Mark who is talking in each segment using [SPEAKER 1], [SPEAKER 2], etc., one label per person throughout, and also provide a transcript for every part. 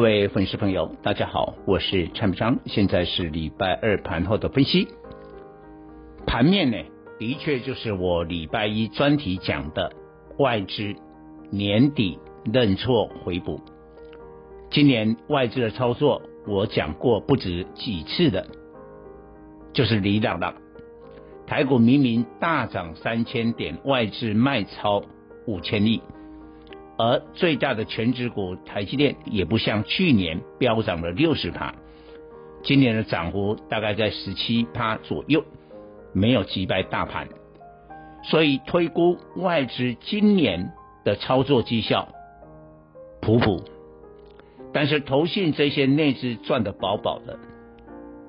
[SPEAKER 1] 各位粉丝朋友，大家好，我是蔡明章，现在是礼拜二盘后的分析。盘面呢，的确就是我礼拜一专题讲的外资年底认错回补。今年外资的操作，我讲过不止几次的，就是李朗朗。台股明明大涨三千点，外资卖超五千亿，而最大的全值股台积电也不像去年飙涨了六十趴，今年的涨幅大概在十七趴左右，没有击败大盘，所以推估外资今年的操作绩效普普，但是投信这些内资赚得饱饱的，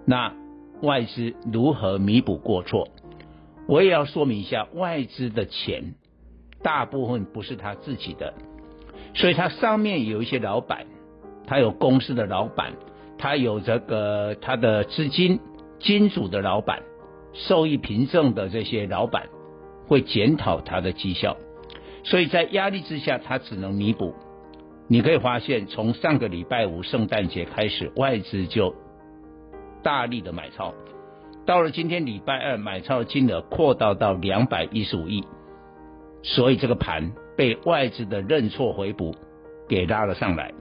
[SPEAKER 1] 那外资如何弥补过错？我也要说明一下，外资的钱大部分不是他自己的，所以他上面有一些老板，他有公司的老板，他有这个他的资金金主的老板，受益凭证的这些老板会检讨他的绩效，所以在压力之下，他只能弥补。你可以发现，从上个礼拜五圣诞节开始，外资就大力的买超。到了今天礼拜二，买超的金额扩大到两百一十五亿，所以这个盘被外资的认错回补给拉了上来。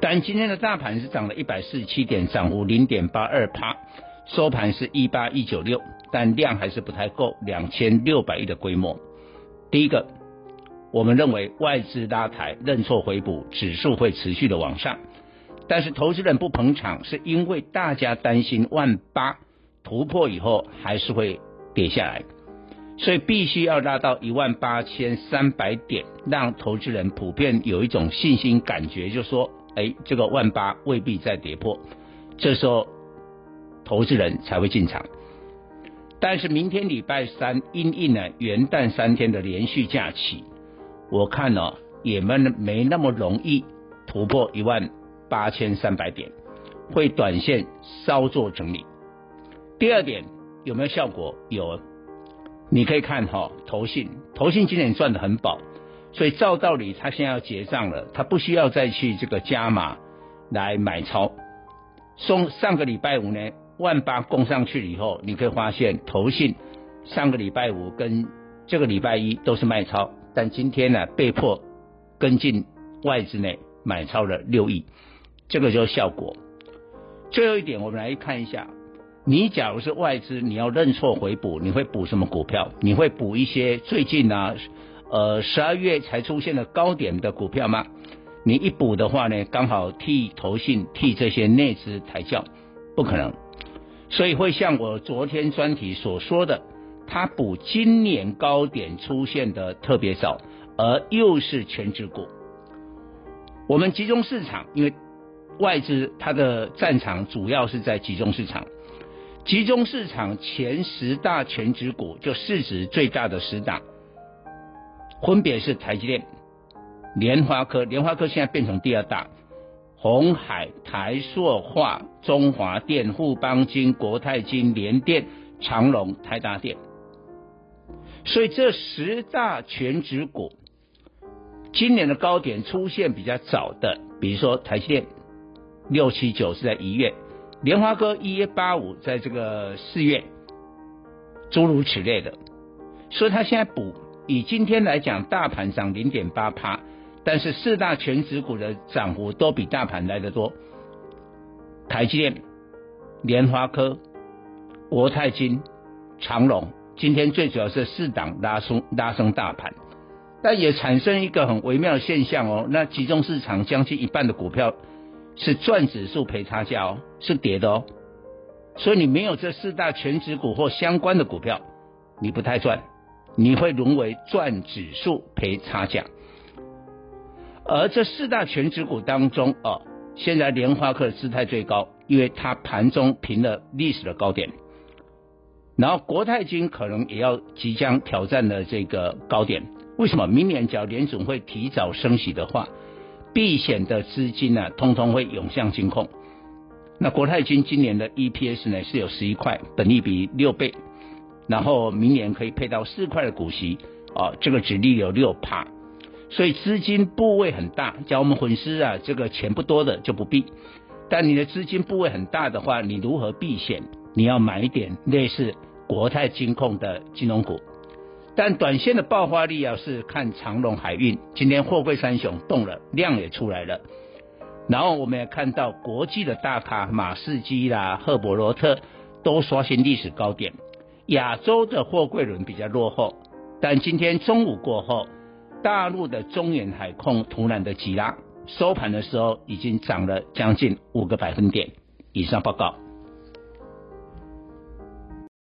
[SPEAKER 1] 但今天的大盘是涨了一百四十七点，涨幅零点八二趴，收盘是一八一九六，但量还是不太够，两千六百亿的规模。第一个，我们认为外资拉抬认错回补，指数会持续的往上。但是投资人不捧场，是因为大家担心万八突破以后还是会跌下来，所以必须要拉到一万八千三百点，让投资人普遍有一种信心感觉，就说，哎，这个万八未必再跌破，这时候投资人才会进场。但是明天礼拜三因应呢元旦三天的连续假期，我看呢、哦、也没没那么容易突破一万。八千三百点会短线稍作整理。第二点有没有效果？有，你可以看哈，投信投信今年赚得很饱，所以照道理他现在要结账了，他不需要再去这个加码来买超。送上个礼拜五呢，万八攻上去了以后，你可以发现投信上个礼拜五跟这个礼拜一都是卖超，但今天呢被迫跟进外资内买超了六亿。这个就是效果。最后一点，我们来看一下，你假如是外资，你要认错回补，你会补什么股票？你会补一些最近啊，呃，十二月才出现的高点的股票吗？你一补的话呢，刚好替投信替这些内资抬轿，不可能。所以会像我昨天专题所说的，他补今年高点出现的特别少，而又是权值股。我们集中市场，因为。外资它的战场主要是在集中市场，集中市场前十大全值股就市值最大的十大，分别是台积电、联发科，联发科现在变成第二大，鸿海、台塑化、中华电、富邦金、国泰金、联电、长荣、台达电，所以这十大全值股今年的高点出现比较早的，比如说台积电。六七九是在一月，联发科一月八五在这个四月，诸如此类的，所以他现在补，以今天来讲，大盘涨零点八趴，但是四大全指股的涨幅都比大盘来得多，台积电、联发科、国泰金、长荣，今天最主要是四档拉升拉升大盘，但也产生一个很微妙的现象哦，那集中市场将近一半的股票。是赚指数赔差价哦，是跌的哦，所以你没有这四大权值股或相关的股票，你不太赚，你会沦为赚指数赔差价。而这四大权值股当中哦，现在联发科的姿态最高，因为它盘中平了历史的高点。然后国泰金可能也要即将挑战了这个高点。为什么？明年只要联总会提早升息的话，避险的资金呢、通通会涌向金控。那国泰金今年的 EPS 呢是有十一块，本利比六倍，然后明年可以配到四块的股息啊，这个殖利有六趴，所以资金部位很大。叫我们粉丝啊，这个钱不多的就不必，但你的资金部位很大的话，你如何避险？你要买一点类似国泰金控的金融股。但短线的爆发力啊是看长龙海运，今天货柜三雄动了，量也出来了。然后我们也看到国际的大咖马士基啦、赫伯罗特都刷新历史高点。亚洲的货柜轮比较落后，但今天中午过后，大陆的中远海控突然的急拉，收盘的时候已经涨了将近五个百分点。以上报告。